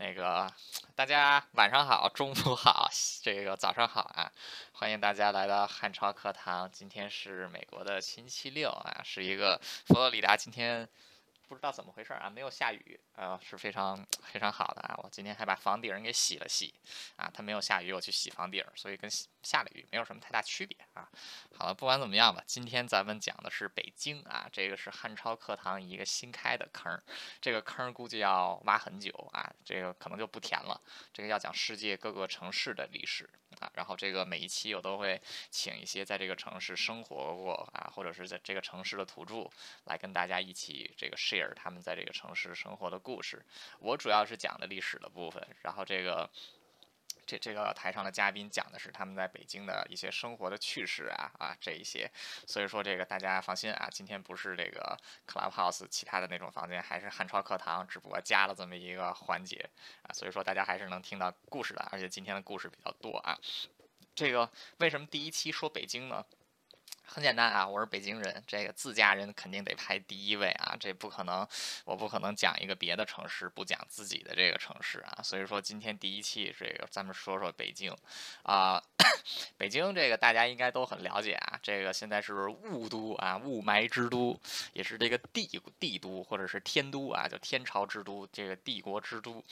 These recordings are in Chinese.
那个大家晚上好，中午好，这个早上好啊！欢迎大家来到汉超课堂。今天是美国的星期六啊，是一个佛罗里达今天。不知道怎么回事啊，没有下雨，啊，是非常非常好的啊。我今天还把房顶给洗了洗，啊，它没有下雨，我去洗房顶，所以跟下了雨没有什么太大区别啊。好了，不管怎么样吧，今天咱们讲的是北京啊，这个是汉超课堂一个新开的坑，这个坑估计要挖很久啊，这个可能就不填了。这个要讲世界各个城市的历史啊，然后这个每一期我都会请一些在这个城市生活过啊，或者是在这个城市的土著来跟大家一起这个 share。他们在这个城市生活的故事，我主要是讲的历史的部分，然后这个这这个台上的嘉宾讲的是他们在北京的一些生活的趣事啊啊这一些，所以说这个大家放心啊，今天不是这个 Clubhouse 其他的那种房间，还是汉超课堂，只不过加了这么一个环节啊，所以说大家还是能听到故事的，而且今天的故事比较多啊。这个为什么第一期说北京呢？很简单啊，我是北京人，这个自家人肯定得排第一位啊，这不可能，我不可能讲一个别的城市不讲自己的这个城市啊，所以说今天第一期这个咱们说说北京，啊，北京这个大家应该都很了解啊，这个现在是雾都啊，雾霾之都，也是这个帝帝都或者是天都啊，就天朝之都，这个帝国之都，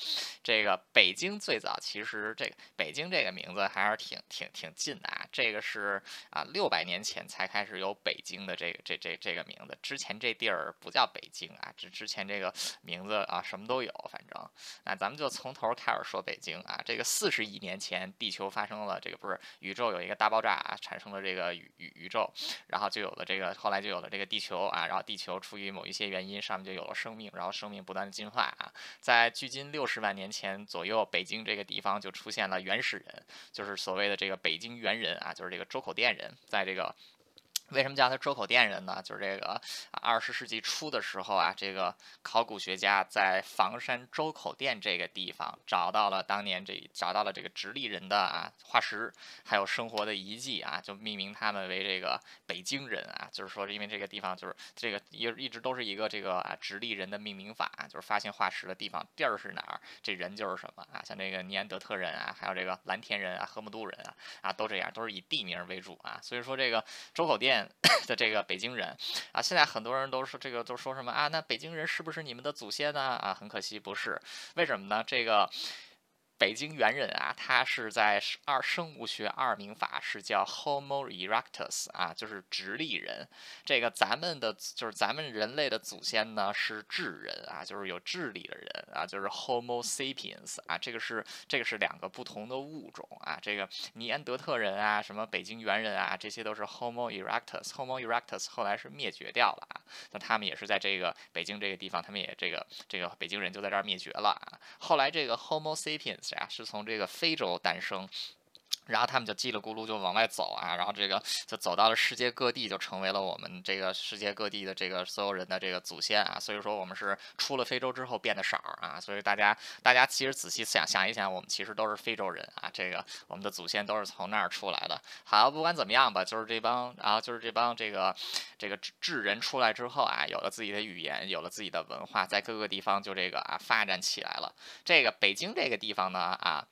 这个北京最早其实这个北京这个名字还是挺挺挺近的啊，这个是啊六百年前才。开始有北京的这个这这这个名字，之前这地儿不叫北京啊，之之前这个名字啊什么都有，反正那咱们就从头开始说北京啊。这个四十亿年前，地球发生了这个不是宇宙有一个大爆炸啊，产生了这个宇宇宇宙，然后就有了这个后来就有了这个地球啊，然后地球出于某一些原因，上面就有了生命，然后生命不断的进化啊，在距今六十万年前左右，北京这个地方就出现了原始人，就是所谓的这个北京猿人啊，就是这个周口店人，在这个。为什么叫他周口店人呢？就是这个二十世纪初的时候啊，这个考古学家在房山周口店这个地方找到了当年这找到了这个直立人的啊化石，还有生活的遗迹啊，就命名他们为这个北京人啊。就是说，因为这个地方就是这个一一直都是一个这个啊直立人的命名法，就是发现化石的地方地儿是哪儿，这人就是什么啊。像这个尼安德特人啊，还有这个蓝田人啊、河姆渡人啊啊都这样，都是以地名为主啊。所以说这个周口店。的这个北京人啊，现在很多人都是这个都说什么啊？那北京人是不是你们的祖先呢？啊，很可惜不是，为什么呢？这个。北京猿人啊，他是在二生物学二名法是叫 Homo erectus 啊，就是直立人。这个咱们的就是咱们人类的祖先呢是智人啊，就是有智力的人啊，就是 Homo sapiens 啊，这个是这个是两个不同的物种啊。这个尼安德特人啊，什么北京猿人啊，这些都是 Homo erectus。Homo erectus 后来是灭绝掉了啊，那他们也是在这个北京这个地方，他们也这个这个北京人就在这儿灭绝了啊。后来这个 Homo sapiens。啊，是从这个非洲诞生。然后他们就叽里咕噜就往外走啊，然后这个就走到了世界各地，就成为了我们这个世界各地的这个所有人的这个祖先啊。所以说我们是出了非洲之后变得少啊。所以大家大家其实仔细想想一想，我们其实都是非洲人啊。这个我们的祖先都是从那儿出来的。好，不管怎么样吧，就是这帮，然后就是这帮这个这个智人出来之后啊，有了自己的语言，有了自己的文化，在各个地方就这个啊发展起来了。这个北京这个地方呢啊。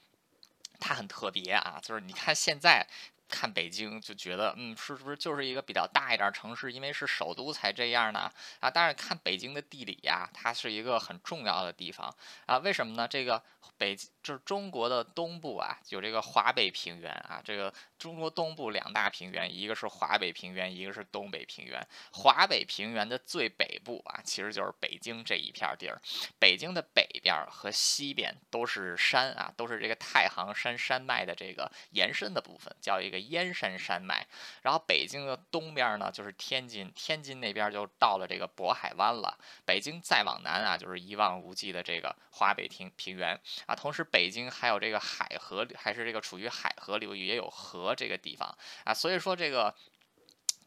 它很特别啊，就是你看现在看北京就觉得，嗯，是不是就是一个比较大一点城市，因为是首都才这样呢？啊，但是看北京的地理呀，它是一个很重要的地方啊，为什么呢？这个北就是中国的东部啊，有这个华北平原啊，这个。中国东部两大平原，一个是华北平原，一个是东北平原。华北平原的最北部啊，其实就是北京这一片地儿。北京的北边和西边都是山啊，都是这个太行山山脉的这个延伸的部分，叫一个燕山山脉。然后北京的东边呢，就是天津，天津那边就到了这个渤海湾了。北京再往南啊，就是一望无际的这个华北平平原啊。同时，北京还有这个海河，还是这个处于海河流域，也有河。这个地方啊，所以说这个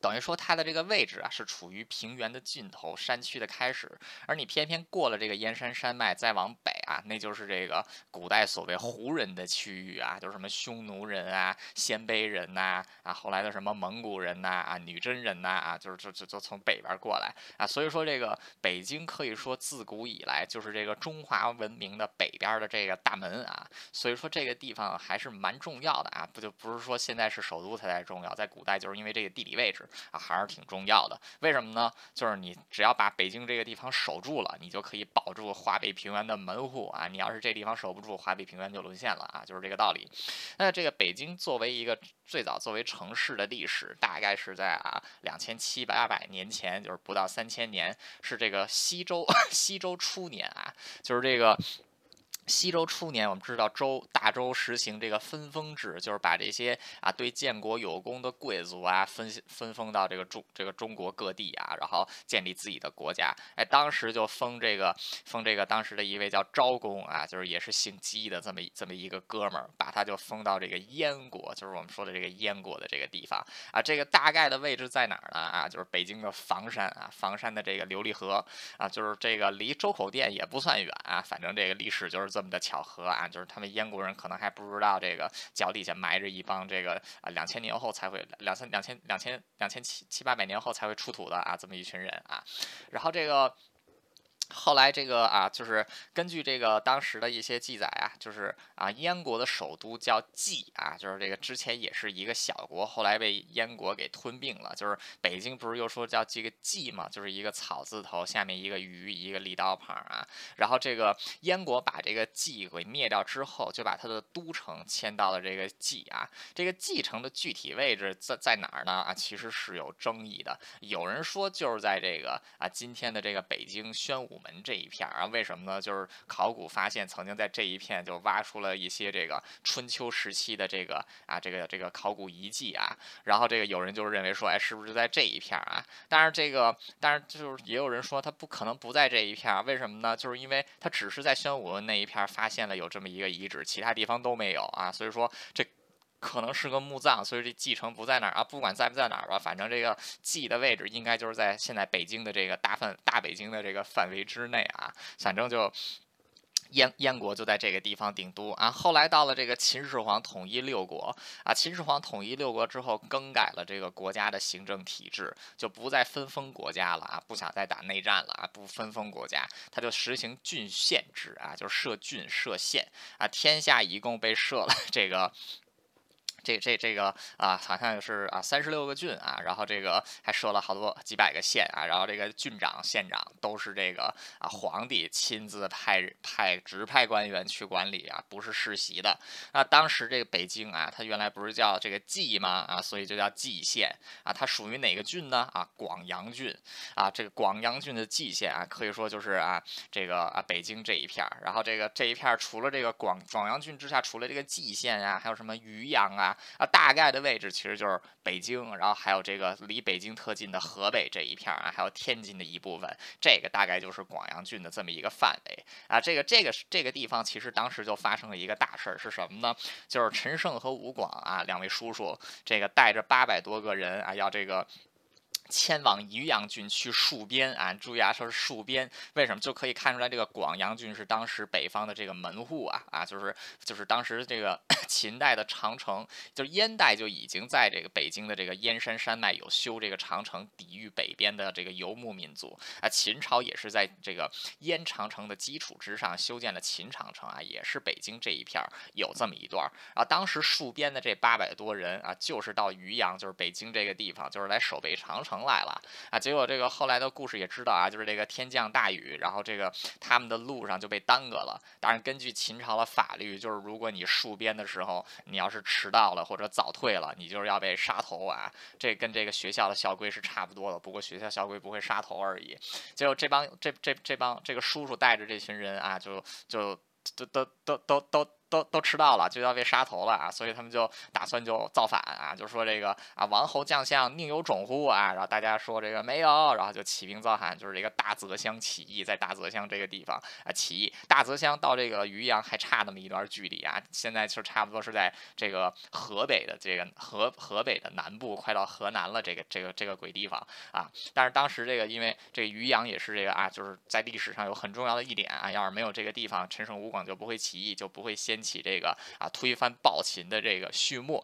等于说它的这个位置啊是处于平原的尽头，山区的开始，而你偏偏过了这个燕山山脉再往北啊，那就是这个古代所谓胡人的区域啊，就是什么匈奴人啊、鲜卑人呐啊，后来的什么蒙古人呐啊、女真人呐啊，就是就就就从北边过来。啊，所以说这个北京可以说自古以来就是这个中华文明的北边的这个大门啊，所以说这个地方还是蛮重要的啊，不就不是说现在是首都才才重要，在古代就是因为这个地理位置啊，还是挺重要的。为什么呢？就是你只要把北京这个地方守住了，你就可以保住华北平原的门户啊！你要是这地方守不住，华北平原就沦陷了啊！就是这个道理。那这个北京作为一个最早作为城市的历史，大概是在啊两千七八百年前，就是不到三千年，是这个西周 西周初年啊，就是这个。西周初年，我们知道周大周实行这个分封制，就是把这些啊对建国有功的贵族啊分分封到这个中这个中国各地啊，然后建立自己的国家。哎，当时就封这个封这个当时的一位叫昭公啊，就是也是姓姬的这么这么一个哥们儿，把他就封到这个燕国，就是我们说的这个燕国的这个地方啊。这个大概的位置在哪儿呢？啊，就是北京的房山啊，房山的这个琉璃河啊，就是这个离周口店也不算远啊。反正这个历史就是。这么的巧合啊，就是他们燕国人可能还不知道这个脚底下埋着一帮这个啊，两千年后才会两三两千两千两千七七八百年后才会出土的啊，这么一群人啊，然后这个。后来这个啊，就是根据这个当时的一些记载啊，就是啊，燕国的首都叫蓟啊，就是这个之前也是一个小国，后来被燕国给吞并了。就是北京不是又说叫这个蓟嘛，就是一个草字头下面一个鱼一个立刀旁啊。然后这个燕国把这个蓟给灭掉之后，就把它的都城迁到了这个蓟啊。这个蓟城的具体位置在在哪儿呢？啊，其实是有争议的。有人说就是在这个啊今天的这个北京宣武。门这一片儿啊，为什么呢？就是考古发现，曾经在这一片就挖出了一些这个春秋时期的这个啊，这个这个考古遗迹啊。然后这个有人就是认为说，哎，是不是在这一片儿啊？但是这个，但是就是也有人说，它不可能不在这一片儿。为什么呢？就是因为它只是在宣武那一片儿发现了有这么一个遗址，其他地方都没有啊。所以说这。可能是个墓葬，所以这继承不在哪儿啊？不管在不在哪儿吧，反正这个祭的位置应该就是在现在北京的这个大范大北京的这个范围之内啊。反正就燕燕国就在这个地方定都啊。后来到了这个秦始皇统一六国啊，秦始皇统一六国之后，更改了这个国家的行政体制，就不再分封国家了啊，不想再打内战了啊，不分封国家，他就实行郡县制啊，就设郡设县啊，天下一共被设了这个。这这这个啊，好像是啊三十六个郡啊，然后这个还设了好多几百个县啊，然后这个郡长、县长都是这个啊皇帝亲自派派直派官员去管理啊，不是世袭的。那当时这个北京啊，它原来不是叫这个蓟吗？啊，所以就叫蓟县啊。它属于哪个郡呢？啊，广阳郡啊。这个广阳郡的蓟县啊，可以说就是啊这个啊北京这一片儿。然后这个这一片儿除了这个广广阳郡之下，除了这个蓟县啊，还有什么渔阳啊？啊，大概的位置其实就是北京，然后还有这个离北京特近的河北这一片儿啊，还有天津的一部分，这个大概就是广阳郡的这么一个范围啊。这个这个这个地方其实当时就发生了一个大事儿，是什么呢？就是陈胜和吴广啊两位叔叔，这个带着八百多个人啊，要这个。迁往渔阳郡去戍边啊！注意啊，说是戍边，为什么就可以看出来这个广阳郡是当时北方的这个门户啊啊，就是就是当时这个 秦代的长城，就是燕代就已经在这个北京的这个燕山山脉有修这个长城，抵御北边的这个游牧民族啊。秦朝也是在这个燕长城的基础之上修建了秦长城啊，也是北京这一片儿有这么一段儿啊。当时戍边的这八百多人啊，就是到渔阳，就是北京这个地方，就是来守备长城。来了啊！结果这个后来的故事也知道啊，就是这个天降大雨，然后这个他们的路上就被耽搁了。当然，根据秦朝的法律，就是如果你戍边的时候，你要是迟到了或者早退了，你就是要被杀头啊！这跟这个学校的校规是差不多的，不过学校校规不会杀头而已。结果这帮这这这帮这个叔叔带着这群人啊，就就都都都都都都都迟到了，就要被杀头了啊，所以他们就打算就造反啊，就说这个啊王侯将相宁有种乎啊，然后大家说这个没有，然后就起兵造反，就是这个大泽乡起义，在大泽乡这个地方啊起义，大泽乡到这个渔阳还差那么一段距离啊，现在就差不多是在这个河北的这个河河北的南部，快到河南了，这个这个这个鬼地方啊，但是当时这个因为这个渔阳也是这个啊，就是在历史上有很重要的一点啊，要是没有这个地方，陈胜吴广就不会起义，就不会先引起这个啊推翻暴秦的这个序幕。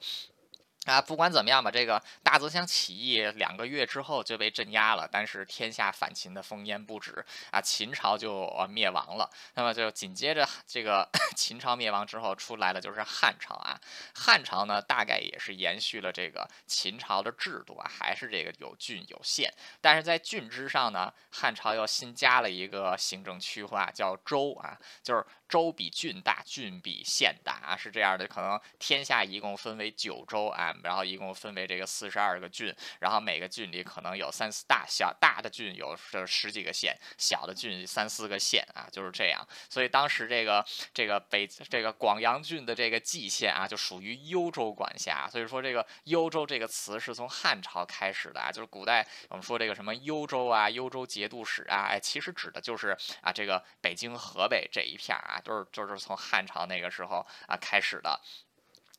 啊，不管怎么样吧，这个大泽乡起义两个月之后就被镇压了，但是天下反秦的烽烟不止啊，秦朝就灭亡了。那么就紧接着这个 秦朝灭亡之后出来的就是汉朝啊，汉朝呢大概也是延续了这个秦朝的制度啊，还是这个有郡有县，但是在郡之上呢，汉朝又新加了一个行政区划叫州啊，就是。州比郡大，郡比县大啊，是这样的。可能天下一共分为九州啊，然后一共分为这个四十二个郡，然后每个郡里可能有三四大小大的郡有这十几个县，小的郡三四个县啊，就是这样。所以当时这个这个北这个广阳郡的这个蓟县啊，就属于幽州管辖。所以说这个幽州这个词是从汉朝开始的啊，就是古代我们说这个什么幽州啊、幽州节度使啊，哎，其实指的就是啊这个北京、河北这一片啊。都是就是从汉朝那个时候啊开始的。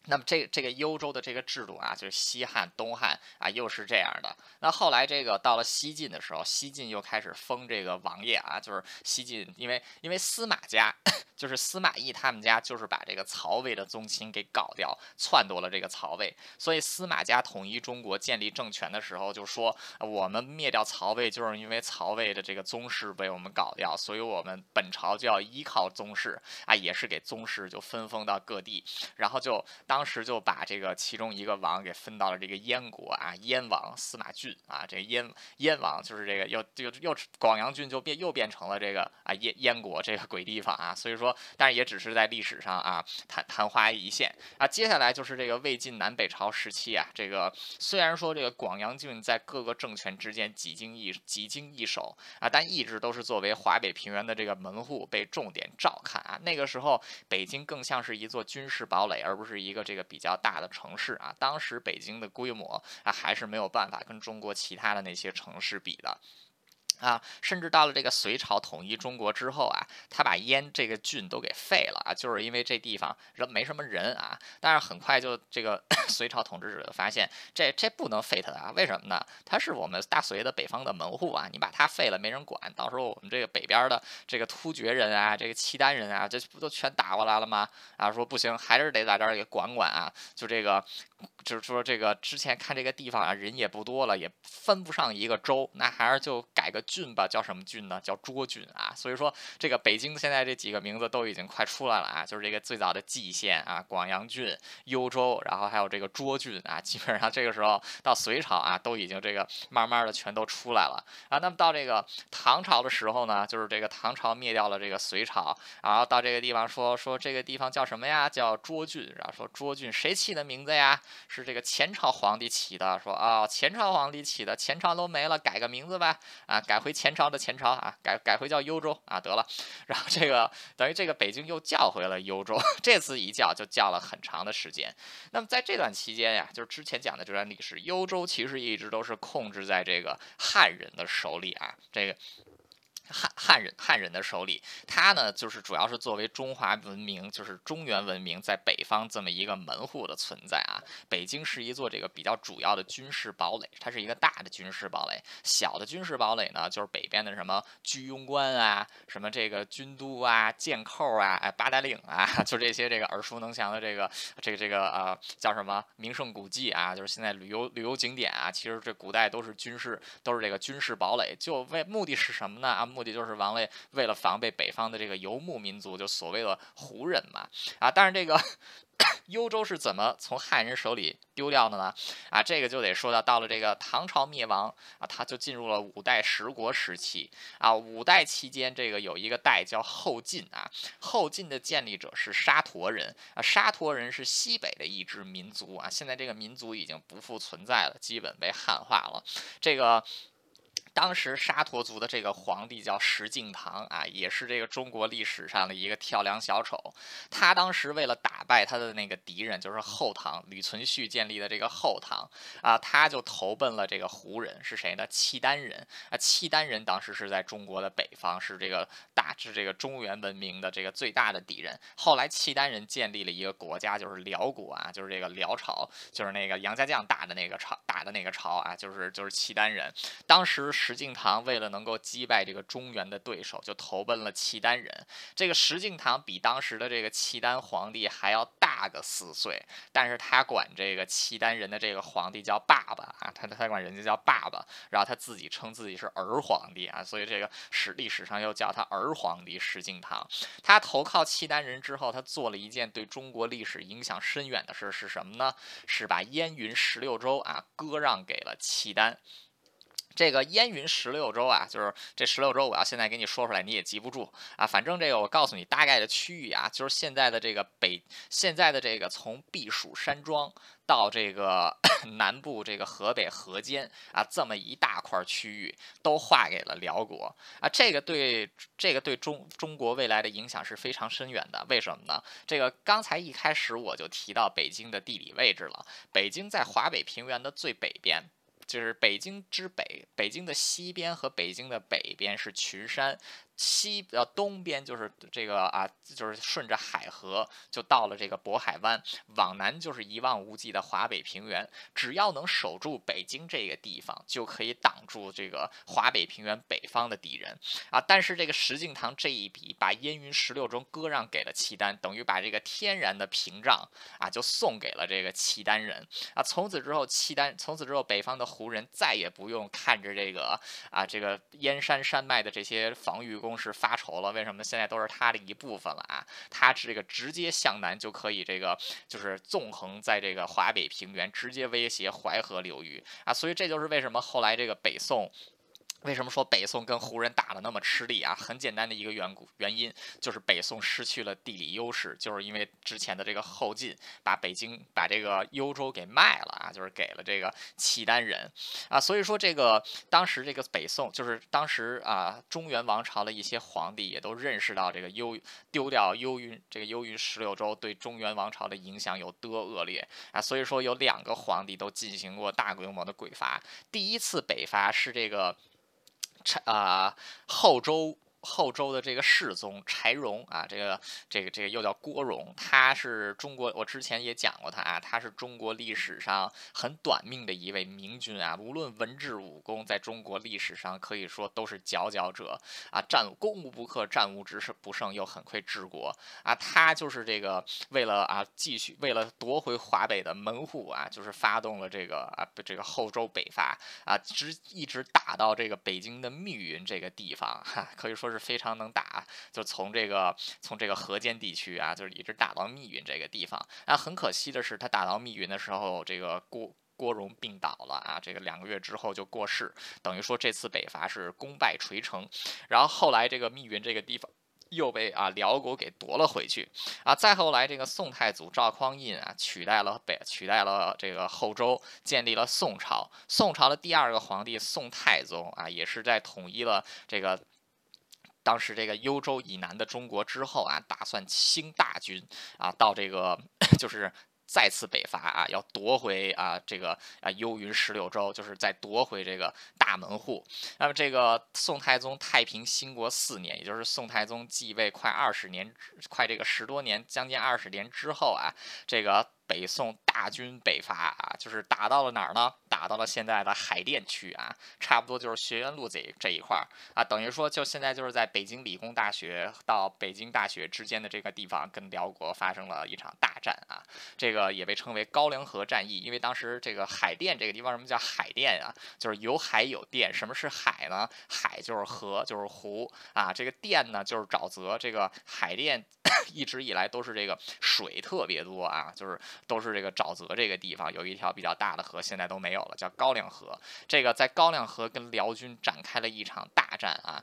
那么这这个幽州的这个制度啊，就是西汉、东汉啊，又是这样的。那后来这个到了西晋的时候，西晋又开始封这个王爷啊，就是西晋，因为因为司马家，就是司马懿他们家，就是把这个曹魏的宗亲给搞掉，篡夺了这个曹魏，所以司马家统一中国、建立政权的时候，就说我们灭掉曹魏，就是因为曹魏的这个宗室被我们搞掉，所以我们本朝就要依靠宗室啊，也是给宗室就分封到各地，然后就当时就把这个其中一个王给分到了这个燕国啊，燕王司马俊啊，这个燕燕王就是这个又又又广阳郡就变又变成了这个啊燕燕国这个鬼地方啊，所以说，但也只是在历史上啊昙昙花一现啊。接下来就是这个魏晋南北朝时期啊，这个虽然说这个广阳郡在各个政权之间几经易几经易手啊，但一直都是作为华北平原的这个门户被重点照看啊。那个时候北京更像是一座军事堡垒，而不是一个。这个比较大的城市啊，当时北京的规模啊，还是没有办法跟中国其他的那些城市比的。啊，甚至到了这个隋朝统一中国之后啊，他把燕这个郡都给废了啊，就是因为这地方人没什么人啊。但是很快就这个 隋朝统治者就发现，这这不能废他啊，为什么呢？他是我们大隋的北方的门户啊，你把他废了没人管，到时候我们这个北边的这个突厥人啊，这个契丹人啊，这不都全打过来了吗？啊，说不行，还是得在这儿给管管啊，就这个。就是说，这个之前看这个地方啊，人也不多了，也分不上一个州，那还是就改个郡吧，叫什么郡呢？叫涿郡啊。所以说，这个北京现在这几个名字都已经快出来了啊，就是这个最早的蓟县啊、广阳郡、幽州，然后还有这个涿郡啊，基本上这个时候到隋朝啊，都已经这个慢慢的全都出来了啊。那么到这个唐朝的时候呢，就是这个唐朝灭掉了这个隋朝，然后到这个地方说说这个地方叫什么呀？叫涿郡，然后说涿郡谁起的名字呀？是这个前朝皇帝起的，说啊，前朝皇帝起的，前朝都没了，改个名字吧，啊，改改回前朝的前朝啊，改改回叫幽州啊，得了，然后这个等于这个北京又叫回了幽州，这次一叫就叫了很长的时间。那么在这段期间呀，就是之前讲的这段历史，幽州其实一直都是控制在这个汉人的手里啊，这个。汉汉人汉人的手里，他呢就是主要是作为中华文明，就是中原文明在北方这么一个门户的存在啊。北京是一座这个比较主要的军事堡垒，它是一个大的军事堡垒。小的军事堡垒呢，就是北边的什么居庸关啊，什么这个军都啊、箭扣啊、哎八达岭啊，就这些这个耳熟能详的这个这个这个呃叫什么名胜古迹啊，就是现在旅游旅游景点啊，其实这古代都是军事都是这个军事堡垒，就为目的是什么呢啊？目的就是王位为了防备北方的这个游牧民族，就所谓的胡人嘛，啊，但是这个 幽州是怎么从汉人手里丢掉的呢？啊，这个就得说到到了这个唐朝灭亡啊，他就进入了五代十国时期啊。五代期间，这个有一个代叫后晋啊，后晋的建立者是沙陀人啊，沙陀人是西北的一支民族啊，现在这个民族已经不复存在了，基本被汉化了，这个。当时沙陀族的这个皇帝叫石敬瑭啊，也是这个中国历史上的一个跳梁小丑。他当时为了打败他的那个敌人，就是后唐吕存勖建立的这个后唐啊，他就投奔了这个胡人，是谁呢？契丹人啊。契丹人当时是在中国的北方，是这个大致这个中原文明的这个最大的敌人。后来契丹人建立了一个国家，就是辽国啊，就是这个辽朝，就是那个杨家将打的那个朝，打的那个朝啊，就是就是契丹人。当时。石敬瑭为了能够击败这个中原的对手，就投奔了契丹人。这个石敬瑭比当时的这个契丹皇帝还要大个四岁，但是他管这个契丹人的这个皇帝叫爸爸啊，他他管人家叫爸爸，然后他自己称自己是儿皇帝啊，所以这个史历史上又叫他儿皇帝石敬瑭。他投靠契丹人之后，他做了一件对中国历史影响深远的事是什么呢？是把燕云十六州啊割让给了契丹。这个燕云十六州啊，就是这十六州，我要现在给你说出来，你也记不住啊。反正这个我告诉你大概的区域啊，就是现在的这个北，现在的这个从避暑山庄到这个 南部这个河北河间啊，这么一大块区域都划给了辽国啊。这个对这个对中中国未来的影响是非常深远的。为什么呢？这个刚才一开始我就提到北京的地理位置了，北京在华北平原的最北边。就是北京之北，北京的西边和北京的北边是群山。西呃东边就是这个啊，就是顺着海河就到了这个渤海湾，往南就是一望无际的华北平原。只要能守住北京这个地方，就可以挡住这个华北平原北方的敌人啊。但是这个石敬瑭这一笔把燕云十六州割让给了契丹，等于把这个天然的屏障啊就送给了这个契丹人啊。从此之后，契丹从此之后北方的胡人再也不用看着这个啊这个燕山山脉的这些防御。攻势发愁了，为什么现在都是他的一部分了啊？他这个直接向南就可以，这个就是纵横在这个华北平原，直接威胁淮河流域啊！所以这就是为什么后来这个北宋。为什么说北宋跟胡人打的那么吃力啊？很简单的一个缘故，原因就是北宋失去了地理优势，就是因为之前的这个后晋把北京把这个幽州给卖了啊，就是给了这个契丹人啊，所以说这个当时这个北宋就是当时啊中原王朝的一些皇帝也都认识到这个幽丢掉幽云这个幽云十六州对中原王朝的影响有多恶劣啊，所以说有两个皇帝都进行过大规模的北伐，第一次北伐是这个。啊，后周。后周的这个世宗柴荣啊，这个这个这个又叫郭荣，他是中国，我之前也讲过他啊，他是中国历史上很短命的一位明君啊，无论文治武功，在中国历史上可以说都是佼佼者啊，战攻无不克，战无之胜不胜，又很会治国啊，他就是这个为了啊继续为了夺回华北的门户啊，就是发动了这个啊这个后周北伐啊，直一直打到这个北京的密云这个地方哈，可以说是。是非常能打，就从这个从这个河间地区啊，就是一直打到密云这个地方。啊，很可惜的是，他打到密云的时候，这个郭郭荣病倒了啊，这个两个月之后就过世，等于说这次北伐是功败垂成。然后后来这个密云这个地方又被啊辽国给夺了回去啊。再后来这个宋太祖赵匡胤啊取代了北取代了这个后周，建立了宋朝。宋朝的第二个皇帝宋太宗啊，也是在统一了这个。当时这个幽州以南的中国之后啊，打算兴大军啊，到这个 就是再次北伐啊，要夺回啊这个啊幽云十六州，就是再夺回这个大门户。那么这个宋太宗太平兴国四年，也就是宋太宗继位快二十年，快这个十多年，将近二十年之后啊，这个。北宋大军北伐啊，就是打到了哪儿呢？打到了现在的海淀区啊，差不多就是学院路这这一块儿啊，等于说就现在就是在北京理工大学到北京大学之间的这个地方，跟辽国发生了一场大战啊，这个也被称为高粱河战役，因为当时这个海淀这个地方什么叫海淀啊？就是有海有淀。什么是海呢？海就是河，就是湖啊。这个淀呢就是沼泽。这个海淀 一直以来都是这个水特别多啊，就是。都是这个沼泽这个地方有一条比较大的河，现在都没有了，叫高粱河。这个在高粱河跟辽军展开了一场大战啊。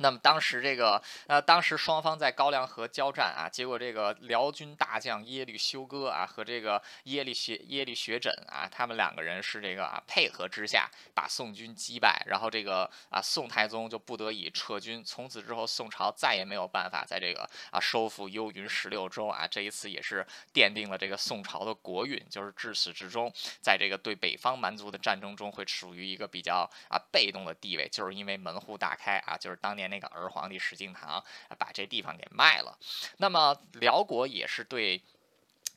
那么当时这个呃，当时双方在高粱河交战啊，结果这个辽军大将耶律休哥啊和这个耶律学耶律学轸啊，他们两个人是这个啊配合之下把宋军击败，然后这个啊宋太宗就不得已撤军，从此之后宋朝再也没有办法在这个啊收复幽云十六州啊，这一次也是奠定了这个宋朝的国运，就是至此至终在这个对北方蛮族的战争中会处于一个比较啊被动的地位，就是因为门户大开啊，就是当年。那个儿皇帝石敬瑭把这地方给卖了，那么辽国也是对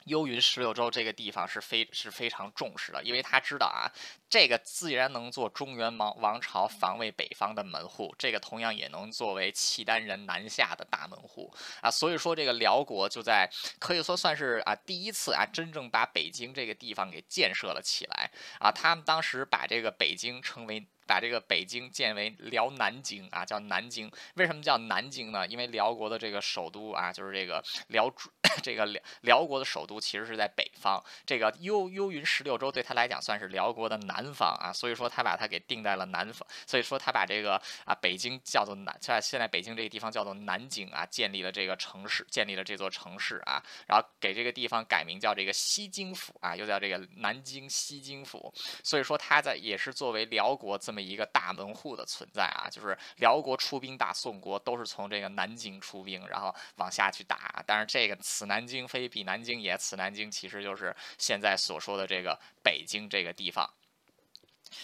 幽云十六州这个地方是非是非常重视的，因为他知道啊，这个自然能做中原王王朝防卫北方的门户，这个同样也能作为契丹人南下的大门户啊，所以说这个辽国就在可以说算是啊第一次啊真正把北京这个地方给建设了起来啊，他们当时把这个北京称为。把这个北京建为辽南京啊，叫南京。为什么叫南京呢？因为辽国的这个首都啊，就是这个辽，这个辽辽国的首都其实是在北方。这个幽幽云十六州对他来讲算是辽国的南方啊，所以说他把它给定在了南方。所以说他把这个啊北京叫做南，在现在北京这个地方叫做南京啊，建立了这个城市，建立了这座城市啊，然后给这个地方改名叫这个西京府啊，又叫这个南京西京府。所以说他在也是作为辽国。这么一个大门户的存在啊，就是辽国出兵打宋国，都是从这个南京出兵，然后往下去打。但是这个此南京非彼南京也，此南京其实就是现在所说的这个北京这个地方。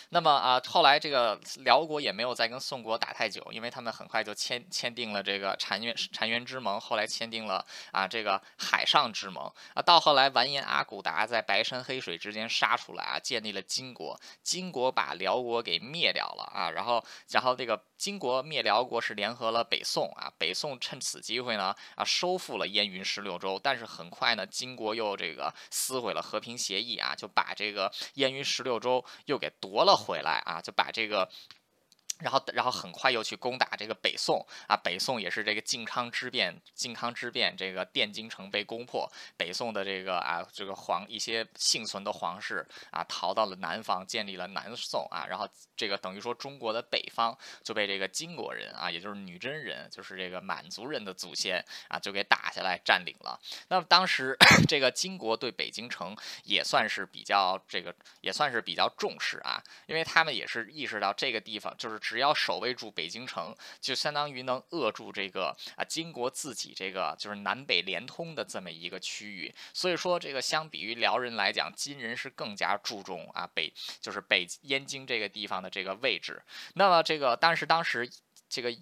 那么啊，后来这个辽国也没有再跟宋国打太久，因为他们很快就签签订了这个澶渊澶渊之盟，后来签订了啊这个海上之盟啊。到后来完颜阿骨达在白山黑水之间杀出来啊，建立了金国，金国把辽国给灭掉了啊。然后然后这个金国灭辽国是联合了北宋啊，北宋趁此机会呢啊收复了燕云十六州，但是很快呢金国又这个撕毁了和平协议啊，就把这个燕云十六州又给夺。夺了回来啊，就把这个。然后，然后很快又去攻打这个北宋啊！北宋也是这个靖康之变，靖康之变，这个汴京城被攻破，北宋的这个啊，这个皇一些幸存的皇室啊，逃到了南方，建立了南宋啊。然后这个等于说中国的北方就被这个金国人啊，也就是女真人，就是这个满族人的祖先啊，就给打下来占领了。那么当时 这个金国对北京城也算是比较这个，也算是比较重视啊，因为他们也是意识到这个地方就是。只要守卫住北京城，就相当于能扼住这个啊金国自己这个就是南北连通的这么一个区域。所以说，这个相比于辽人来讲，金人是更加注重啊北就是北燕京这个地方的这个位置。那么这个，但是当时这个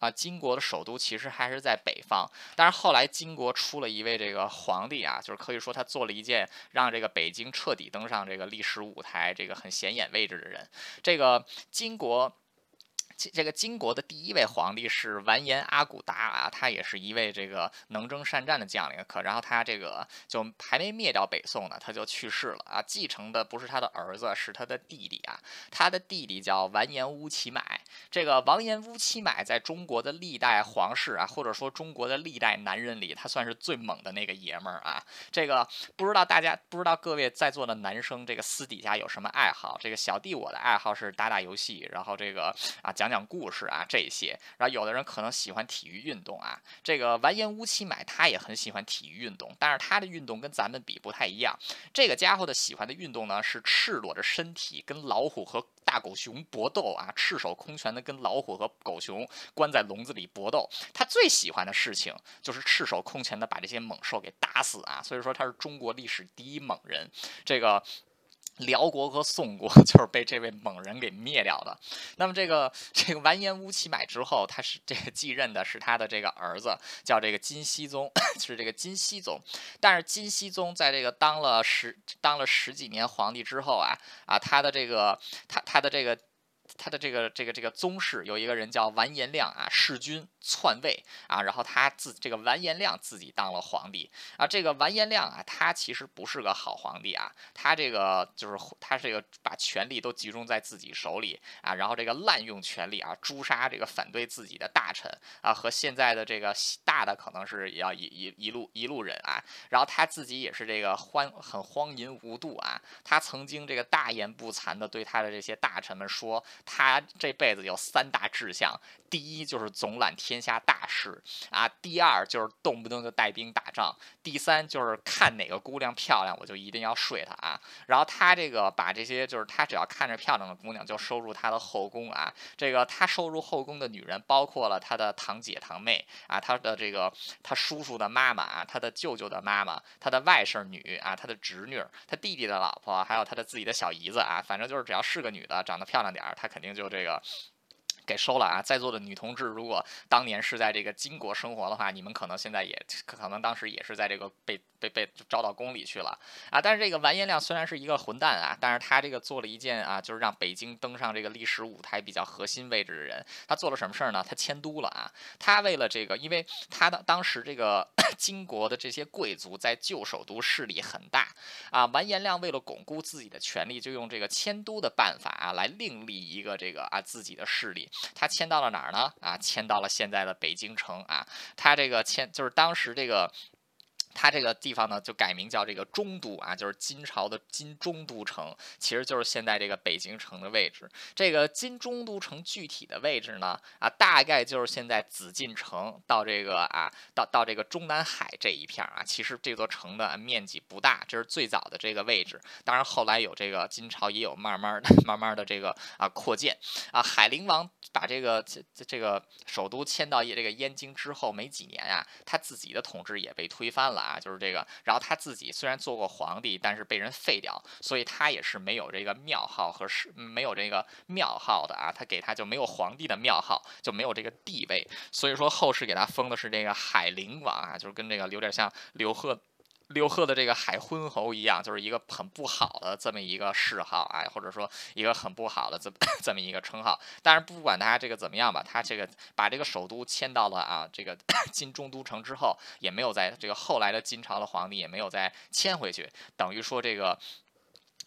啊金国的首都其实还是在北方。但是后来金国出了一位这个皇帝啊，就是可以说他做了一件让这个北京彻底登上这个历史舞台这个很显眼位置的人。这个金国。这个金国的第一位皇帝是完颜阿骨达啊，他也是一位这个能征善战的将领。可然后他这个就还没灭掉北宋呢，他就去世了啊。继承的不是他的儿子，是他的弟弟啊。他的弟弟叫完颜乌齐买。这个完颜乌齐买在中国的历代皇室啊，或者说中国的历代男人里，他算是最猛的那个爷们儿啊。这个不知道大家不知道各位在座的男生这个私底下有什么爱好？这个小弟我的爱好是打打游戏，然后这个啊讲。讲故事啊，这些，然后有的人可能喜欢体育运动啊。这个完颜乌齐买他也很喜欢体育运动，但是他的运动跟咱们比不太一样。这个家伙的喜欢的运动呢，是赤裸着身体跟老虎和大狗熊搏斗啊，赤手空拳的跟老虎和狗熊关在笼子里搏斗。他最喜欢的事情就是赤手空拳的把这些猛兽给打死啊。所以说他是中国历史第一猛人。这个。辽国和宋国 就是被这位猛人给灭掉的。那么这个这个完颜乌齐买之后，他是这个继任的是他的这个儿子，叫这个金熙宗，是这个金熙宗。但是金熙宗在这个当了十当了十几年皇帝之后啊啊，他的这个他他的这个。他的这个这个这个宗室有一个人叫完颜亮啊，弑君篡位啊，然后他自这个完颜亮自己当了皇帝啊。这个完颜亮啊，他其实不是个好皇帝啊，他这个就是他这个把权力都集中在自己手里啊，然后这个滥用权力啊，诛杀这个反对自己的大臣啊，和现在的这个大的可能是要一一一路一路人啊，然后他自己也是这个荒很荒淫无度啊，他曾经这个大言不惭的对他的这些大臣们说。他这辈子有三大志向：第一就是总揽天下大事啊；第二就是动不动就带兵打仗；第三就是看哪个姑娘漂亮，我就一定要睡她啊。然后他这个把这些就是他只要看着漂亮的姑娘就收入他的后宫啊。这个他收入后宫的女人包括了他的堂姐堂妹啊，他的这个他叔叔的妈妈啊，他的舅舅的妈妈，他的外甥女啊，他的侄女，他弟弟的老婆，还有他的自己的小姨子啊，反正就是只要是个女的，长得漂亮点儿，他肯定就这个。给收了啊！在座的女同志，如果当年是在这个金国生活的话，你们可能现在也可能当时也是在这个被被被招到宫里去了啊！但是这个完颜亮虽然是一个混蛋啊，但是他这个做了一件啊，就是让北京登上这个历史舞台比较核心位置的人。他做了什么事儿呢？他迁都了啊！他为了这个，因为他的当时这个 金国的这些贵族在旧首都势力很大啊，完颜亮为了巩固自己的权力，就用这个迁都的办法啊，来另立一个这个啊自己的势力。他迁到了哪儿呢？啊，迁到了现在的北京城啊。他这个迁就是当时这个。它这个地方呢，就改名叫这个中都啊，就是金朝的金中都城，其实就是现在这个北京城的位置。这个金中都城具体的位置呢，啊，大概就是现在紫禁城到这个啊，到到这个中南海这一片啊。其实这座城的面积不大，这是最早的这个位置。当然后来有这个金朝也有慢慢的、慢慢的这个啊扩建啊。海陵王把这个这这个首都迁到这个燕京之后没几年啊，他自己的统治也被推翻了。啊，就是这个，然后他自己虽然做过皇帝，但是被人废掉，所以他也是没有这个庙号和是没有这个庙号的啊，他给他就没有皇帝的庙号，就没有这个地位，所以说后世给他封的是这个海陵王啊，就是跟这个有点像刘贺。刘贺的这个海昏侯一样，就是一个很不好的这么一个谥号啊，或者说一个很不好的这么 这么一个称号。但是不管他这个怎么样吧，他这个把这个首都迁到了啊这个 金中都城之后，也没有在这个后来的金朝的皇帝也没有再迁回去，等于说这个。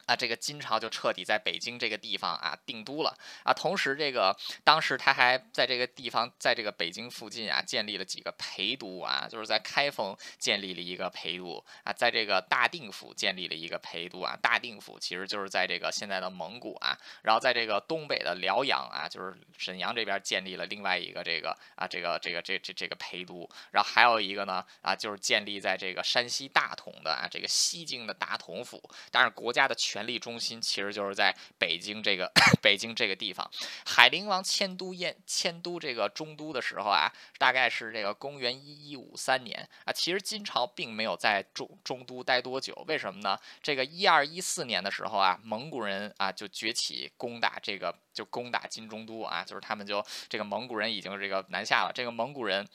啊，这个金朝就彻底在北京这个地方啊定都了啊。同时，这个当时他还在这个地方，在这个北京附近啊建立了几个陪都啊，就是在开封建立了一个陪都啊，在这个大定府建立了一个陪都啊。大定府其实就是在这个现在的蒙古啊，然后在这个东北的辽阳啊，就是沈阳这边建立了另外一个这个啊这个这个这这这个陪都，然后还有一个呢啊就是建立在这个山西大同的啊这个西京的大同府，但是国家的。权力中心其实就是在北京这个 北京这个地方。海陵王迁都燕迁都这个中都的时候啊，大概是这个公元一一五三年啊。其实金朝并没有在中中都待多久，为什么呢？这个一二一四年的时候啊，蒙古人啊就崛起攻打这个就攻打金中都啊，就是他们就这个蒙古人已经这个南下了，这个蒙古人。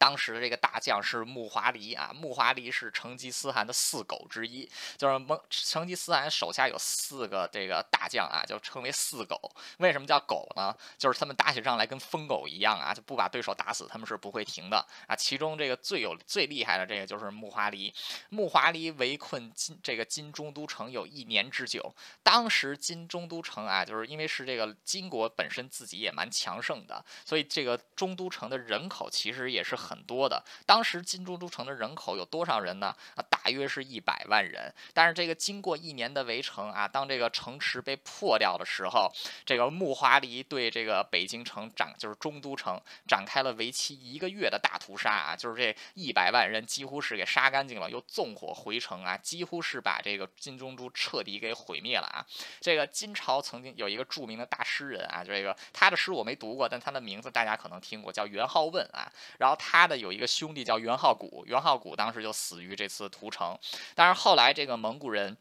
当时的这个大将是木华黎啊，木华黎是成吉思汗的四狗之一，就是蒙成吉思汗手下有四个这个大将啊，就称为四狗。为什么叫狗呢？就是他们打起仗来跟疯狗一样啊，就不把对手打死，他们是不会停的啊。其中这个最有最厉害的这个就是木华黎，木华黎围困金这个金中都城有一年之久。当时金中都城啊，就是因为是这个金国本身自己也蛮强盛的，所以这个中都城的人口其实也是很。很多的，当时金中都城的人口有多少人呢？啊，大约是一百万人。但是这个经过一年的围城啊，当这个城池被破掉的时候，这个木华黎对这个北京城展，就是中都城展开了为期一个月的大屠杀啊，就是这一百万人几乎是给杀干净了，又纵火回城啊，几乎是把这个金中都彻底给毁灭了啊。这个金朝曾经有一个著名的大诗人啊，这个他的诗我没读过，但他的名字大家可能听过，叫元好问啊。然后他。他的有一个兄弟叫元好古，元好古当时就死于这次屠城。但是后来这个蒙古人，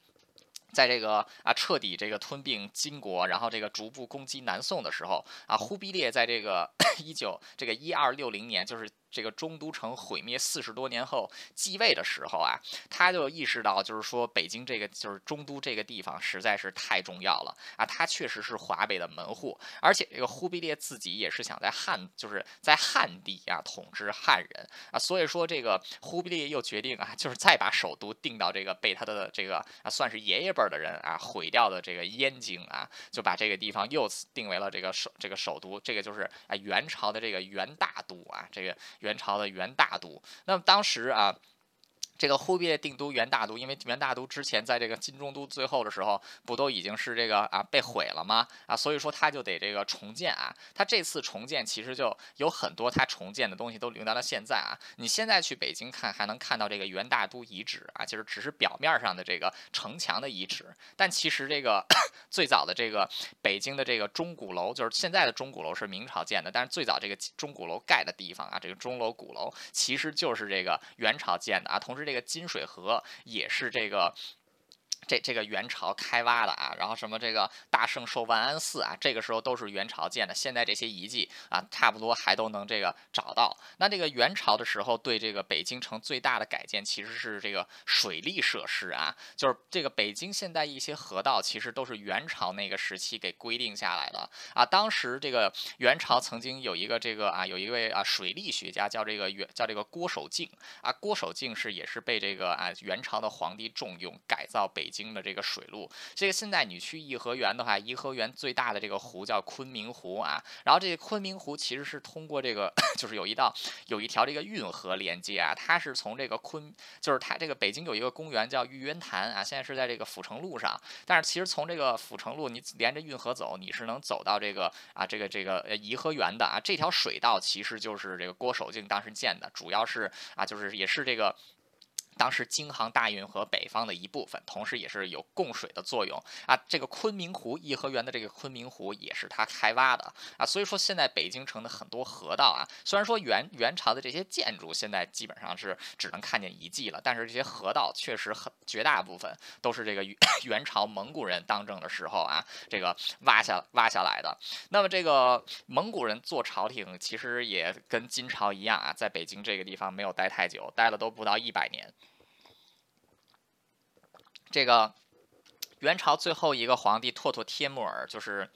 在这个啊彻底这个吞并金国，然后这个逐步攻击南宋的时候啊，忽必烈在这个 一九这个一二六零年，就是。这个中都城毁灭四十多年后继位的时候啊，他就意识到，就是说北京这个就是中都这个地方实在是太重要了啊，他确实是华北的门户，而且这个忽必烈自己也是想在汉，就是在汉地啊统治汉人啊，所以说这个忽必烈又决定啊，就是再把首都定到这个被他的这个啊算是爷爷辈的人啊毁掉的这个燕京啊，就把这个地方又定为了这个首这个首都，这个就是啊元朝的这个元大都啊这个。元朝的元大都，那么当时啊。这个忽必烈定都元大都，因为元大都之前在这个金中都最后的时候，不都已经是这个啊被毁了吗？啊，所以说他就得这个重建啊。他这次重建其实就有很多他重建的东西都留到了现在啊。你现在去北京看，还能看到这个元大都遗址啊，就是只是表面上的这个城墙的遗址，但其实这个 最早的这个北京的这个钟鼓楼，就是现在的钟鼓楼是明朝建的，但是最早这个钟鼓楼盖的地方啊，这个钟楼鼓楼其实就是这个元朝建的啊，同时。这个金水河也是这个。这这个元朝开挖的啊，然后什么这个大圣寿万安寺啊，这个时候都是元朝建的。现在这些遗迹啊，差不多还都能这个找到。那这个元朝的时候对这个北京城最大的改建其实是这个水利设施啊，就是这个北京现在一些河道其实都是元朝那个时期给规定下来的啊。当时这个元朝曾经有一个这个啊，有一位啊水利学家叫这个元叫这个郭守敬啊，郭守敬是也是被这个啊元朝的皇帝重用改造北京。京的这个水路，这个现在你去颐和园的话，颐和园最大的这个湖叫昆明湖啊，然后这个昆明湖其实是通过这个，就是有一道有一条这个运河连接啊，它是从这个昆，就是它这个北京有一个公园叫玉渊潭啊，现在是在这个阜成路上，但是其实从这个阜成路你连着运河走，你是能走到这个啊这个这个颐和园的啊，这条水道其实就是这个郭守敬当时建的，主要是啊就是也是这个。当时京杭大运河北方的一部分，同时也是有供水的作用啊。这个昆明湖颐和园的这个昆明湖也是它开挖的啊。所以说现在北京城的很多河道啊，虽然说元元朝的这些建筑现在基本上是只能看见遗迹了，但是这些河道确实很绝大部分都是这个 元朝蒙古人当政的时候啊，这个挖下挖下来的。那么这个蒙古人做朝廷其实也跟金朝一样啊，在北京这个地方没有待太久，待了都不到一百年。这个元朝最后一个皇帝拓拓帖木儿，就是。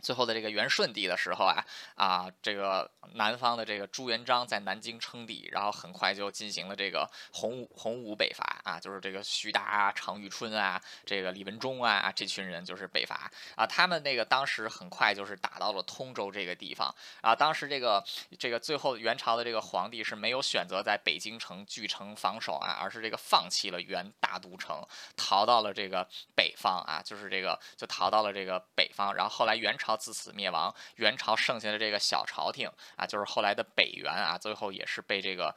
最后的这个元顺帝的时候啊啊，这个南方的这个朱元璋在南京称帝，然后很快就进行了这个洪武洪武北伐啊，就是这个徐达啊、常遇春啊、这个李文忠啊这群人就是北伐啊，他们那个当时很快就是打到了通州这个地方啊，当时这个这个最后元朝的这个皇帝是没有选择在北京城据城防守啊，而是这个放弃了元大都城，逃到了这个北方啊，就是这个就逃到了这个北方，然后后来元朝。朝自此灭亡，元朝剩下的这个小朝廷啊，就是后来的北元啊，最后也是被这个。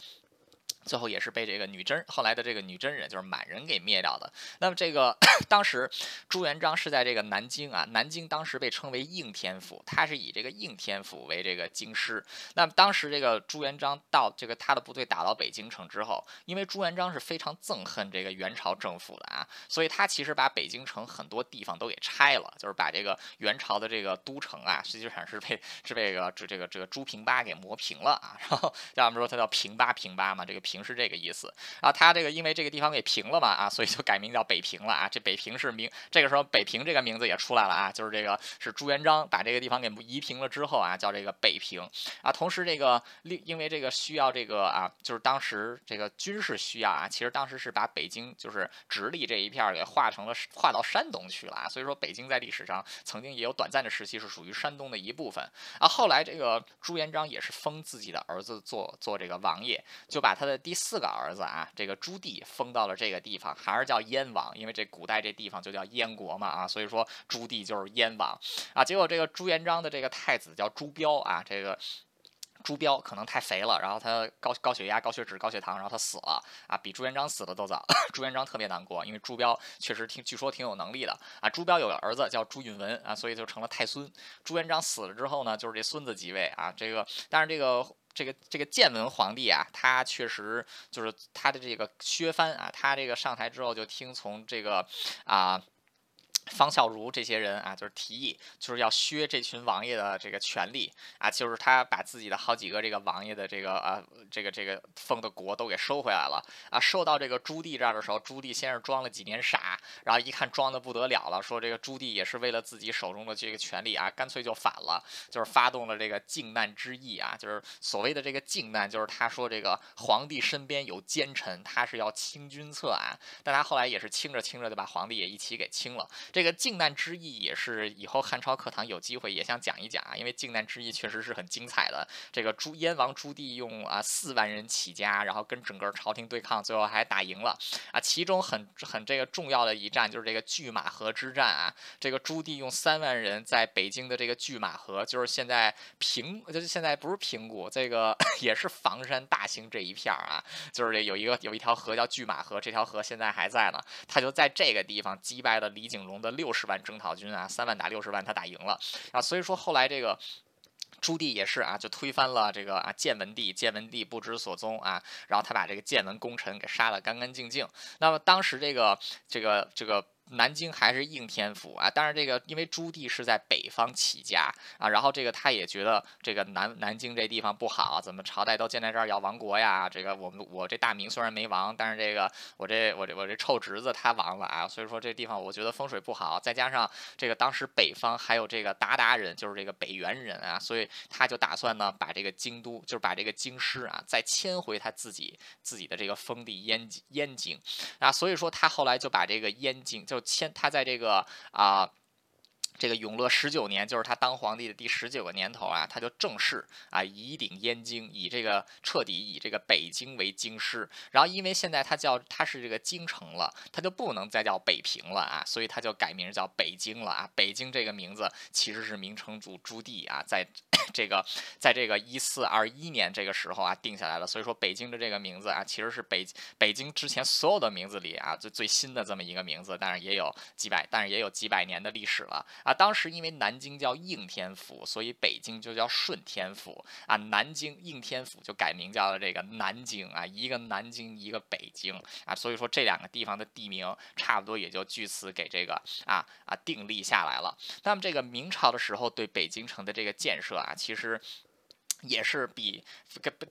最后也是被这个女真后来的这个女真人就是满人给灭掉的。那么这个 当时朱元璋是在这个南京啊，南京当时被称为应天府，他是以这个应天府为这个京师。那么当时这个朱元璋到这个他的部队打到北京城之后，因为朱元璋是非常憎恨这个元朝政府的啊，所以他其实把北京城很多地方都给拆了，就是把这个元朝的这个都城啊，实际上是被是被这个这这个这个朱平八给磨平了啊。然后要我们说他叫平八平八嘛，这个平。是这个意思啊，他这个因为这个地方给平了嘛啊，所以就改名叫北平了啊。这北平是名，这个时候北平这个名字也出来了啊，就是这个是朱元璋把这个地方给移平了之后啊，叫这个北平啊。同时这个另因为这个需要这个啊，就是当时这个军事需要啊，其实当时是把北京就是直隶这一片给划成了划到山东去了啊。所以说北京在历史上曾经也有短暂的时期是属于山东的一部分啊。后来这个朱元璋也是封自己的儿子做做这个王爷，就把他的。第四个儿子啊，这个朱棣封到了这个地方，还是叫燕王，因为这古代这地方就叫燕国嘛啊，所以说朱棣就是燕王啊。结果这个朱元璋的这个太子叫朱标啊，这个朱标可能太肥了，然后他高高血压、高血脂、高血糖，然后他死了啊，比朱元璋死的都早。朱元璋特别难过，因为朱标确实挺，据说挺有能力的啊。朱标有个儿子叫朱允文啊，所以就成了太孙。朱元璋死了之后呢，就是这孙子即位啊，这个但是这个。这个这个建文皇帝啊，他确实就是他的这个削藩啊，他这个上台之后就听从这个啊。方孝孺这些人啊，就是提议，就是要削这群王爷的这个权利啊，就是他把自己的好几个这个王爷的这个呃这个这个封的国都给收回来了啊。收到这个朱棣这儿的时候，朱棣先是装了几年傻，然后一看装的不得了了，说这个朱棣也是为了自己手中的这个权利啊，干脆就反了，就是发动了这个靖难之役啊，就是所谓的这个靖难，就是他说这个皇帝身边有奸臣，他是要清君侧啊，但他后来也是清着清着就把皇帝也一起给清了。这个靖难之役也是以后汉朝课堂有机会也想讲一讲啊，因为靖难之役确实是很精彩的。这个朱燕王朱棣用啊四万人起家，然后跟整个朝廷对抗，最后还打赢了啊。其中很很这个重要的一战就是这个拒马河之战啊。这个朱棣用三万人在北京的这个拒马河，就是现在平就是现在不是平谷，这个 也是房山大兴这一片儿啊，就是这有一个有一条河叫拒马河，这条河现在还在呢。他就在这个地方击败了李景龙的六十万征讨军啊，三万打六十万，他打赢了啊。所以说后来这个。朱棣也是啊，就推翻了这个啊建文帝，建文帝不知所踪啊，然后他把这个建文功臣给杀了干干净净。那么当时这个这个这个。南京还是应天府啊，但是这个因为朱棣是在北方起家啊，然后这个他也觉得这个南南京这地方不好，怎么朝代都建在这儿要亡国呀？这个我们我这大明虽然没亡，但是这个我这我这我这臭侄子他亡了啊，所以说这地方我觉得风水不好，再加上这个当时北方还有这个鞑靼人，就是这个北元人啊，所以他就打算呢把这个京都，就是把这个京师啊再迁回他自己自己的这个封地燕京燕京啊，所以说他后来就把这个燕京就。迁他在这个啊。这个永乐十九年，就是他当皇帝的第十九个年头啊，他就正式啊以鼎燕京，以这个彻底以这个北京为京师。然后因为现在他叫他是这个京城了，他就不能再叫北平了啊，所以他就改名叫北京了啊。北京这个名字其实是明成祖朱棣啊，在这个在这个一四二一年这个时候啊定下来了。所以说北京的这个名字啊，其实是北北京之前所有的名字里啊最最新的这么一个名字，但是也有几百，但是也有几百年的历史了啊。当时因为南京叫应天府，所以北京就叫顺天府啊。南京应天府就改名叫了这个南京啊，一个南京，一个北京啊。所以说这两个地方的地名差不多也就据此给这个啊啊定立下来了。那么这个明朝的时候对北京城的这个建设啊，其实。也是比，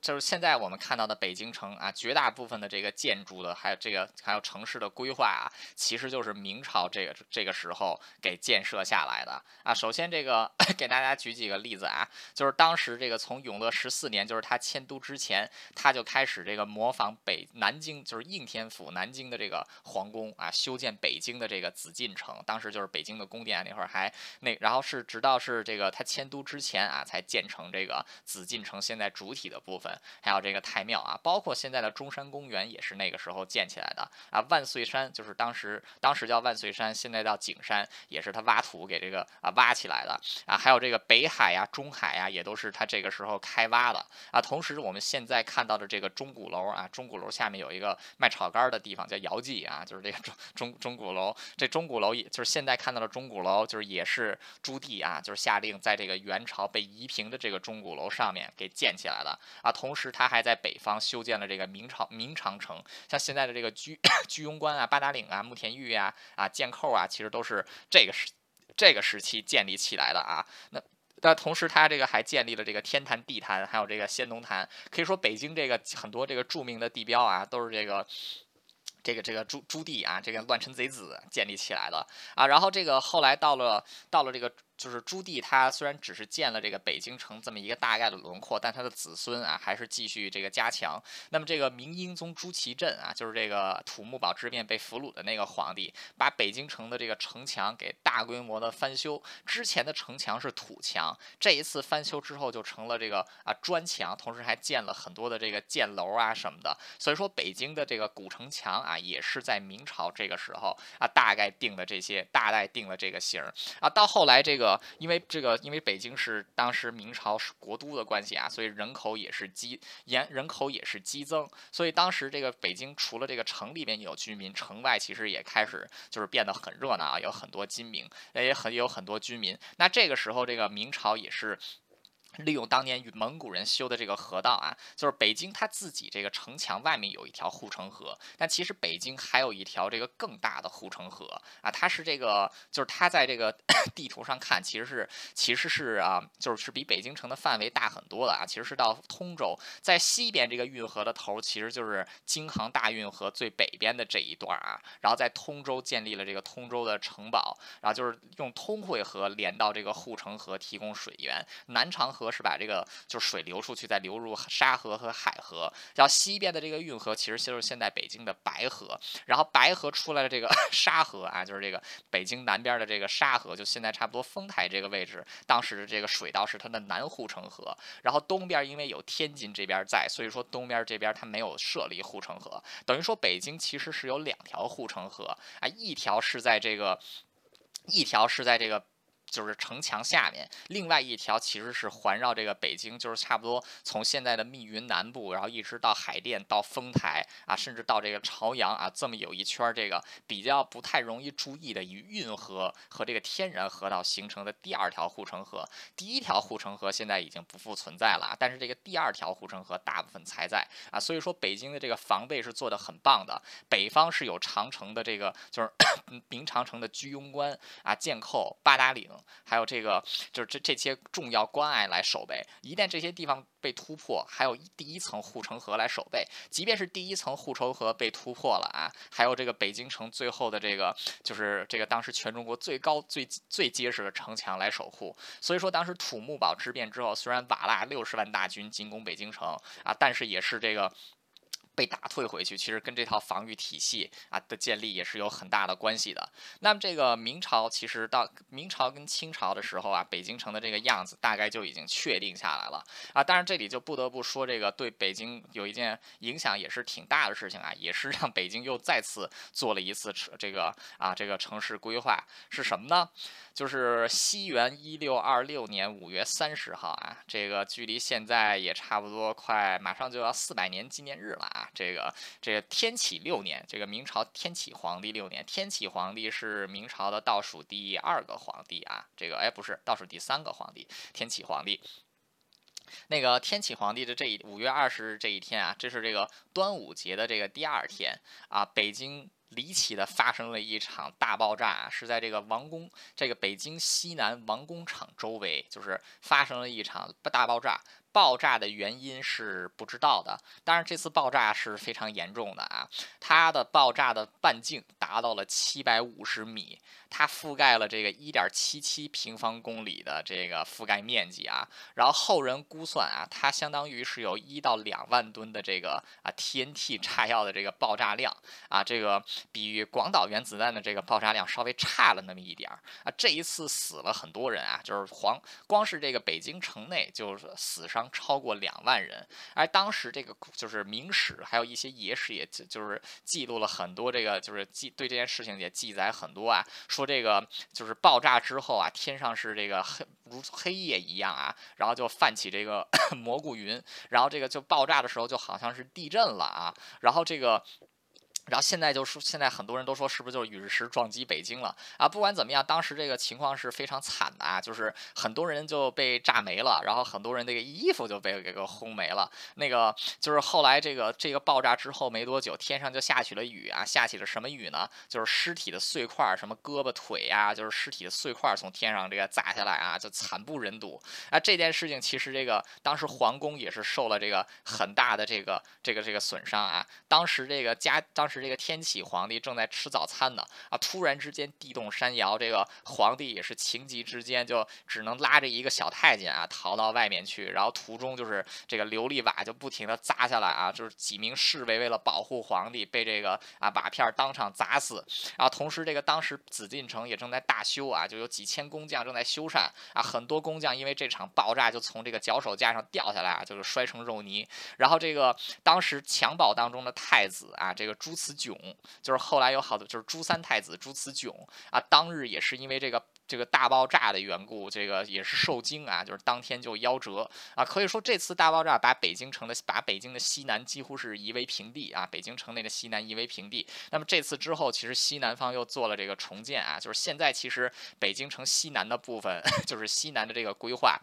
就是现在我们看到的北京城啊，绝大部分的这个建筑的，还有这个还有城市的规划啊，其实就是明朝这个这个时候给建设下来的啊。首先这个 给大家举几个例子啊，就是当时这个从永乐十四年，就是他迁都之前，他就开始这个模仿北南京，就是应天府南京的这个皇宫啊，修建北京的这个紫禁城。当时就是北京的宫殿那会儿还那，然后是直到是这个他迁都之前啊，才建成这个紫。紫禁城现在主体的部分，还有这个太庙啊，包括现在的中山公园也是那个时候建起来的啊。万岁山就是当时当时叫万岁山，现在叫景山，也是他挖土给这个啊挖起来的啊。还有这个北海呀、中海呀，也都是他这个时候开挖的啊。同时我们现在看到的这个钟鼓楼啊，钟鼓楼下面有一个卖炒肝的地方叫姚记啊，就是这个钟钟钟鼓楼。这钟鼓楼也就是现在看到的钟鼓楼，就是也是朱棣啊，就是下令在这个元朝被夷平的这个钟鼓楼上。面给建起来了啊！同时，他还在北方修建了这个明朝明长城，像现在的这个居 居庸关啊、八达岭啊、慕田峪啊、啊箭扣啊，其实都是这个时这个时期建立起来的啊。那那同时，他这个还建立了这个天坛、地坛，还有这个仙农坛。可以说，北京这个很多这个著名的地标啊，都是这个这个这个朱朱棣啊，这个乱臣贼子建立起来的啊。然后这个后来到了到了这个。就是朱棣，他虽然只是建了这个北京城这么一个大概的轮廓，但他的子孙啊，还是继续这个加强。那么这个明英宗朱祁镇啊，就是这个土木堡之变被俘虏的那个皇帝，把北京城的这个城墙给大规模的翻修。之前的城墙是土墙，这一次翻修之后就成了这个啊砖墙，同时还建了很多的这个箭楼啊什么的。所以说北京的这个古城墙啊，也是在明朝这个时候啊大概定的这些，大概定了这个型儿啊。到后来这个。因为这个，因为北京是当时明朝是国都的关系啊，所以人口也是激延，人口也是激增，所以当时这个北京除了这个城里面有居民，城外其实也开始就是变得很热闹啊，有很多金明，也很有很多居民。那这个时候，这个明朝也是。利用当年与蒙古人修的这个河道啊，就是北京它自己这个城墙外面有一条护城河，但其实北京还有一条这个更大的护城河啊，它是这个就是它在这个 地图上看其实是其实是啊，就是是比北京城的范围大很多的啊，其实是到通州，在西边这个运河的头其实就是京杭大运河最北边的这一段啊，然后在通州建立了这个通州的城堡，然后就是用通惠河连到这个护城河提供水源，南长河。河是把这个就是水流出去，再流入沙河和海河。然后西边的这个运河其实就是现在北京的白河。然后白河出来的这个 沙河啊，就是这个北京南边的这个沙河，就现在差不多丰台这个位置，当时的这个水道是它的南护城河。然后东边因为有天津这边在，所以说东边这边它没有设立护城河，等于说北京其实是有两条护城河啊，一条是在这个，一条是在这个。就是城墙下面，另外一条其实是环绕这个北京，就是差不多从现在的密云南部，然后一直到海淀、到丰台啊，甚至到这个朝阳啊，这么有一圈这个比较不太容易注意的以运河和这个天然河道形成的第二条护城河。第一条护城河现在已经不复存在了，但是这个第二条护城河大部分才在啊，所以说北京的这个防备是做的很棒的。北方是有长城的这个就是 明长城的居庸关啊、箭扣、八达岭。还有这个，就是这这些重要关隘来守备。一旦这些地方被突破，还有第一层护城河来守备。即便是第一层护城河被突破了啊，还有这个北京城最后的这个，就是这个当时全中国最高、最最结实的城墙来守护。所以说，当时土木堡之变之后，虽然瓦剌六十万大军进攻北京城啊，但是也是这个。被打退回去，其实跟这套防御体系啊的建立也是有很大的关系的。那么这个明朝其实到明朝跟清朝的时候啊，北京城的这个样子大概就已经确定下来了啊。当然这里就不得不说，这个对北京有一件影响也是挺大的事情啊，也是让北京又再次做了一次这个啊这个城市规划是什么呢？就是西元一六二六年五月三十号啊，这个距离现在也差不多快马上就要四百年纪念日了啊。这个这个天启六年，这个明朝天启皇帝六年，天启皇帝是明朝的倒数第二个皇帝啊。这个哎不是倒数第三个皇帝，天启皇帝。那个天启皇帝的这一五月二十日这一天啊，这是这个端午节的这个第二天啊，北京。离奇的发生了一场大爆炸，是在这个王宫，这个北京西南王工厂周围，就是发生了一场大爆炸。爆炸的原因是不知道的，当然这次爆炸是非常严重的啊，它的爆炸的半径达到了七百五十米。它覆盖了这个一点七七平方公里的这个覆盖面积啊，然后后人估算啊，它相当于是有一到两万吨的这个啊 TNT 炸药的这个爆炸量啊，这个比广岛原子弹的这个爆炸量稍微差了那么一点儿啊。这一次死了很多人啊，就是黄光是这个北京城内就是死伤超过两万人，而当时这个就是明史还有一些野史也就是记录了很多这个就是记对这件事情也记载很多啊。说这个就是爆炸之后啊，天上是这个黑如黑夜一样啊，然后就泛起这个 蘑菇云，然后这个就爆炸的时候就好像是地震了啊，然后这个。然后现在就说，现在很多人都说是不是就是陨石撞击北京了啊？不管怎么样，当时这个情况是非常惨的啊，就是很多人就被炸没了，然后很多人那个衣服就被给个轰没了。那个就是后来这个这个爆炸之后没多久，天上就下起了雨啊，下起了什么雨呢？就是尸体的碎块，什么胳膊腿呀，就是尸体的碎块从天上这个砸下来啊，就惨不忍睹啊。这件事情其实这个当时皇宫也是受了这个很大的这个这个这个损伤啊。当时这个家当时。这个天启皇帝正在吃早餐呢，啊，突然之间地动山摇，这个皇帝也是情急之间就只能拉着一个小太监啊逃到外面去，然后途中就是这个琉璃瓦就不停的砸下来啊，就是几名侍卫为了保护皇帝被这个啊瓦片当场砸死，然后同时这个当时紫禁城也正在大修啊，就有几千工匠正在修缮啊，很多工匠因为这场爆炸就从这个脚手架上掉下来啊，就是摔成肉泥，然后这个当时襁褓当中的太子啊，这个朱慈炯就是后来有好多就是朱三太子朱慈炯啊，当日也是因为这个这个大爆炸的缘故，这个也是受惊啊，就是当天就夭折啊。可以说这次大爆炸把北京城的把北京的西南几乎是夷为平地啊，北京城内的西南夷为平地。那么这次之后，其实西南方又做了这个重建啊，就是现在其实北京城西南的部分，就是西南的这个规划。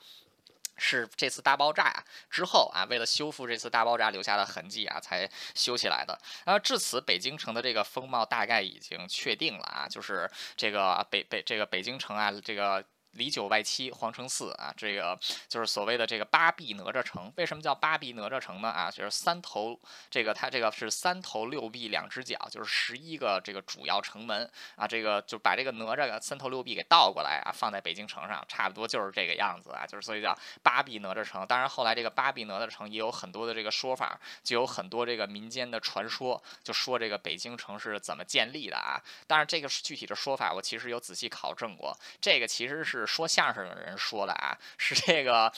是这次大爆炸之后啊，为了修复这次大爆炸留下的痕迹啊，才修起来的。然后至此，北京城的这个风貌大概已经确定了啊，就是这个北北这个北京城啊，这个。里九外七皇城四啊，这个就是所谓的这个八臂哪吒城。为什么叫八臂哪吒城呢？啊，就是三头，这个它这个是三头六臂两只脚，就是十一个这个主要城门啊，这个就把这个哪吒三头六臂给倒过来啊，放在北京城上，差不多就是这个样子啊，就是所以叫八臂哪吒城。当然后来这个八臂哪吒城也有很多的这个说法，就有很多这个民间的传说，就说这个北京城是怎么建立的啊。但是这个具体的说法，我其实有仔细考证过，这个其实是说相声的人说的啊，是这个。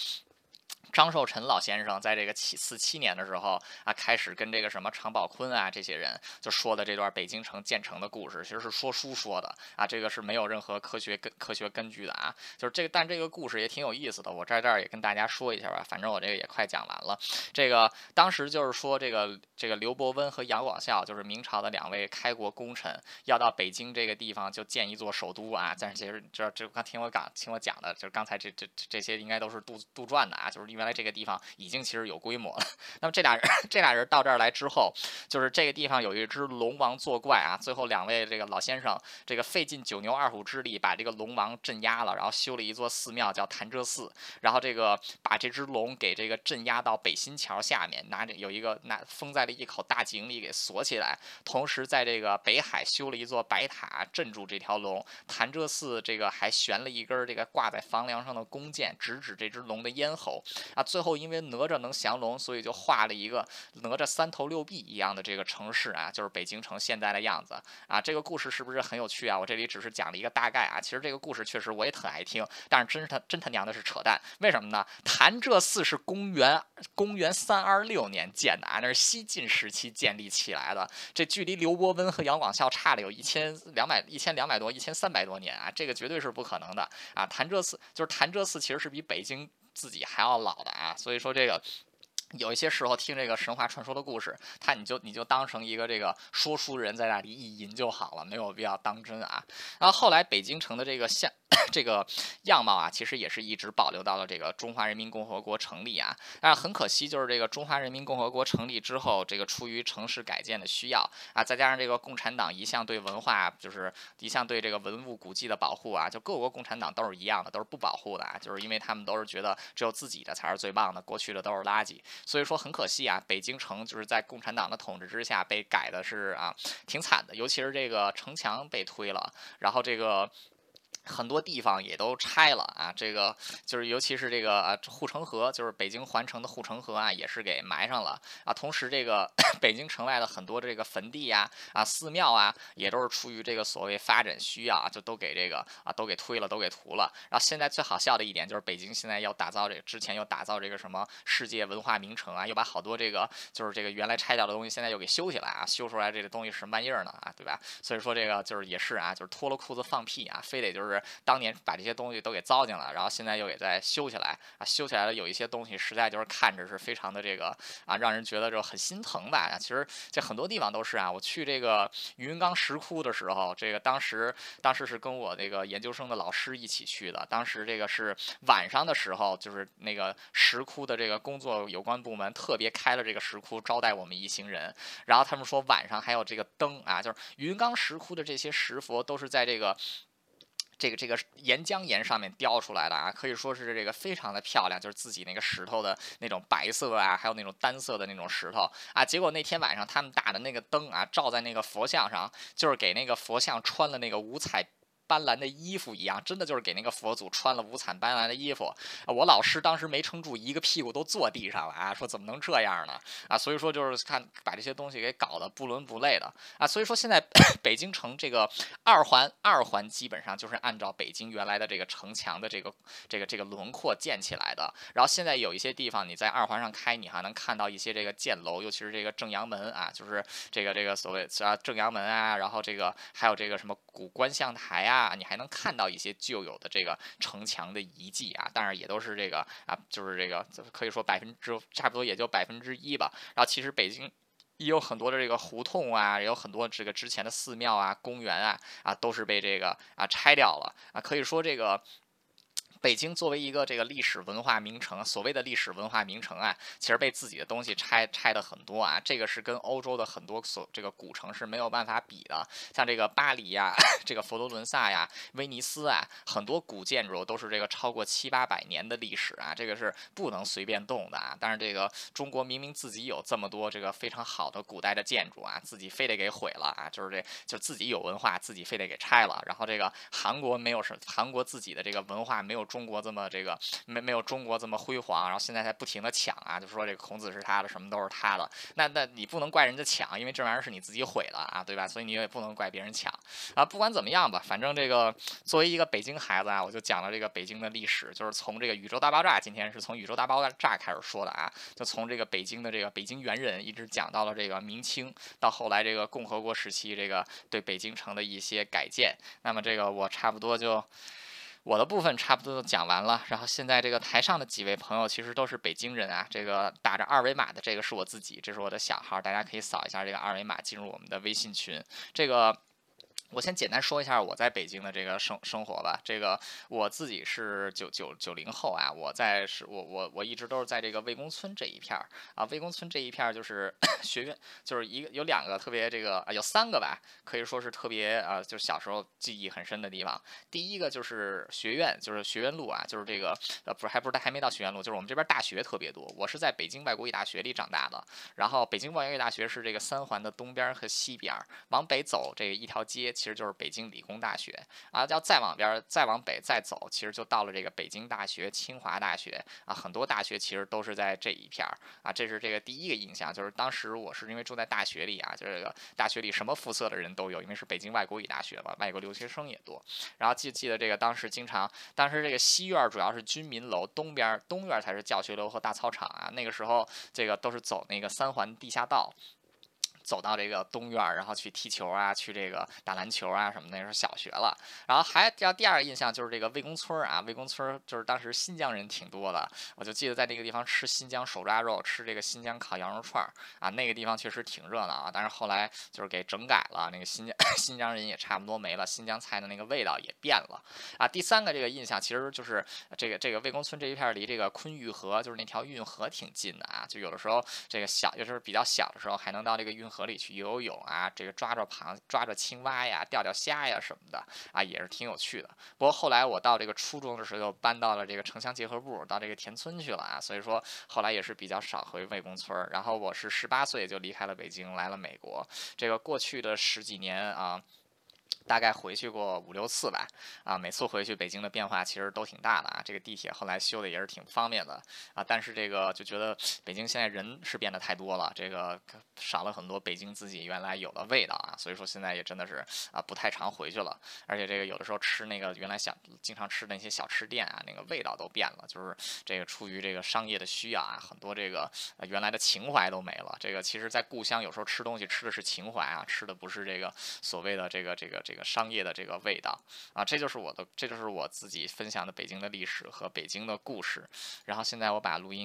张寿臣老先生在这个七四七年的时候啊，开始跟这个什么常宝坤啊这些人就说的这段北京城建成的故事，其实是说书说的啊，这个是没有任何科学根科学根据的啊，就是这个，但这个故事也挺有意思的，我在这儿也跟大家说一下吧，反正我这个也快讲完了。这个当时就是说这个这个刘伯温和杨广孝就是明朝的两位开国功臣，要到北京这个地方就建一座首都啊，但是其实这这刚听我讲听我讲的，就是刚才这这这些应该都是杜杜撰的啊，就是因为。原来这个地方已经其实有规模了。那么这俩人，这俩人到这儿来之后，就是这个地方有一只龙王作怪啊。最后两位这个老先生，这个费尽九牛二虎之力，把这个龙王镇压了，然后修了一座寺庙叫潭柘寺。然后这个把这只龙给这个镇压到北新桥下面，拿着有一个拿封在了一口大井里给锁起来。同时在这个北海修了一座白塔镇住这条龙。潭柘寺这个还悬了一根这个挂在房梁上的弓箭，直指这只龙的咽喉。啊，最后因为哪吒能降龙，所以就画了一个哪吒三头六臂一样的这个城市啊，就是北京城现在的样子啊。这个故事是不是很有趣啊？我这里只是讲了一个大概啊。其实这个故事确实我也很爱听，但是真是他真他娘的是扯淡。为什么呢？潭柘寺是公元公元三二六年建的啊，那是西晋时期建立起来的。这距离刘伯温和杨广孝差了有一千两百一千两百多一千三百多年啊，这个绝对是不可能的啊。潭柘寺就是潭柘寺，其实是比北京。自己还要老的啊，所以说这个有一些时候听这个神话传说的故事，他你就你就当成一个这个说书人在那里意淫就好了，没有必要当真啊。然后后来北京城的这个像。这个样貌啊，其实也是一直保留到了这个中华人民共和国成立啊。但是很可惜，就是这个中华人民共和国成立之后，这个出于城市改建的需要啊，再加上这个共产党一向对文化就是一向对这个文物古迹的保护啊，就各国共产党都是一样的，都是不保护的啊，就是因为他们都是觉得只有自己的才是最棒的，过去的都是垃圾。所以说很可惜啊，北京城就是在共产党的统治之下被改的是啊挺惨的，尤其是这个城墙被推了，然后这个。很多地方也都拆了啊，这个就是尤其是这个呃护城河，就是北京环城的护城河啊，也是给埋上了啊。同时，这个 北京城外的很多这个坟地呀、啊寺庙啊，也都是出于这个所谓发展需要啊，就都给这个啊都给推了，都给屠了。然后现在最好笑的一点就是，北京现在要打造这个，之前又打造这个什么世界文化名城啊，又把好多这个就是这个原来拆掉的东西，现在又给修起来啊，修出来这个东西什么玩意儿呢啊，对吧？所以说这个就是也是啊，就是脱了裤子放屁啊，非得就是。是当年把这些东西都给糟践了，然后现在又给再修起来啊，修起来了有一些东西实在就是看着是非常的这个啊，让人觉得就很心疼吧。其实这很多地方都是啊，我去这个云冈石窟的时候，这个当时当时是跟我那个研究生的老师一起去的，当时这个是晚上的时候，就是那个石窟的这个工作有关部门特别开了这个石窟招待我们一行人，然后他们说晚上还有这个灯啊，就是云冈石窟的这些石佛都是在这个。这个这个岩浆岩上面雕出来的啊，可以说是这个非常的漂亮，就是自己那个石头的那种白色啊，还有那种单色的那种石头啊。结果那天晚上他们打的那个灯啊，照在那个佛像上，就是给那个佛像穿了那个五彩。斑斓的衣服一样，真的就是给那个佛祖穿了五彩斑斓的衣服。我老师当时没撑住，一个屁股都坐地上了啊！说怎么能这样呢？啊，所以说就是看把这些东西给搞得不伦不类的啊！所以说现在 北京城这个二环，二环基本上就是按照北京原来的这个城墙的这个这个这个轮廓建起来的。然后现在有一些地方你在二环上开，你还能看到一些这个箭楼，尤其是这个正阳门啊，就是这个这个所谓啊正阳门啊，然后这个还有这个什么古观象台啊。啊，你还能看到一些旧有的这个城墙的遗迹啊，当然也都是这个啊，就是这个可以说百分之差不多也就百分之一吧。然后其实北京也有很多的这个胡同啊，也有很多这个之前的寺庙啊、公园啊啊，都是被这个啊拆掉了啊。可以说这个。北京作为一个这个历史文化名城，所谓的历史文化名城啊，其实被自己的东西拆拆的很多啊，这个是跟欧洲的很多所这个古城是没有办法比的。像这个巴黎呀，这个佛罗伦萨呀，威尼斯啊，很多古建筑都是这个超过七八百年的历史啊，这个是不能随便动的啊。但是这个中国明明自己有这么多这个非常好的古代的建筑啊，自己非得给毁了啊，就是这就自己有文化，自己非得给拆了。然后这个韩国没有什，韩国自己的这个文化没有。中国这么这个没没有中国这么辉煌，然后现在在不停的抢啊，就说这个孔子是他的，什么都是他的。那那你不能怪人家抢，因为这玩意儿是你自己毁了啊，对吧？所以你也不能怪别人抢啊。不管怎么样吧，反正这个作为一个北京孩子啊，我就讲了这个北京的历史，就是从这个宇宙大爆炸，今天是从宇宙大爆炸开始说的啊，就从这个北京的这个北京猿人一直讲到了这个明清，到后来这个共和国时期，这个对北京城的一些改建。那么这个我差不多就。我的部分差不多都讲完了，然后现在这个台上的几位朋友其实都是北京人啊，这个打着二维码的这个是我自己，这是我的小号，大家可以扫一下这个二维码进入我们的微信群，这个。我先简单说一下我在北京的这个生生活吧。这个我自己是九九九零后啊，我在是我我我一直都是在这个魏公村这一片儿啊。魏公村这一片儿就是 学院，就是一个有两个特别这个啊，有三个吧，可以说是特别啊，就是小时候记忆很深的地方。第一个就是学院，就是学院路啊，就是这个呃不是还不是还没到学院路，就是我们这边大学特别多。我是在北京外国语大学里长大的，然后北京外国语大学是这个三环的东边和西边，往北走这一条街。其实就是北京理工大学啊，要再往边再往北再走，其实就到了这个北京大学、清华大学啊，很多大学其实都是在这一片儿啊。这是这个第一个印象，就是当时我是因为住在大学里啊，就是这个大学里什么肤色的人都有，因为是北京外国语大学嘛，外国留学生也多。然后记记得这个当时经常，当时这个西院主要是居民楼，东边东院才是教学楼和大操场啊。那个时候这个都是走那个三环地下道。走到这个东院，然后去踢球啊，去这个打篮球啊什么的，那时候小学了。然后还要第二个印象就是这个魏公村啊，魏公村就是当时新疆人挺多的，我就记得在那个地方吃新疆手抓肉，吃这个新疆烤羊肉串儿啊，那个地方确实挺热闹啊。但是后来就是给整改了，那个新疆 新疆人也差不多没了，新疆菜的那个味道也变了啊。第三个这个印象其实就是这个这个魏公村这一片离这个昆玉河就是那条运河挺近的啊，就有的时候这个小就是比较小的时候还能到这个运河。河里去游游泳啊，这个抓着螃抓着青蛙呀，钓钓虾呀什么的啊，也是挺有趣的。不过后来我到这个初中的时候，搬到了这个城乡结合部，到这个田村去了啊，所以说后来也是比较少回魏公村。然后我是十八岁就离开了北京，来了美国。这个过去的十几年啊。大概回去过五六次吧，啊，每次回去北京的变化其实都挺大的啊。这个地铁后来修的也是挺方便的啊，但是这个就觉得北京现在人是变得太多了，这个少了很多北京自己原来有的味道啊。所以说现在也真的是啊不太常回去了，而且这个有的时候吃那个原来想经常吃的那些小吃店啊，那个味道都变了，就是这个出于这个商业的需要啊，很多这个原来的情怀都没了。这个其实，在故乡有时候吃东西吃的是情怀啊，吃的不是这个所谓的这个这个。这个商业的这个味道啊，这就是我的，这就是我自己分享的北京的历史和北京的故事。然后现在我把录音。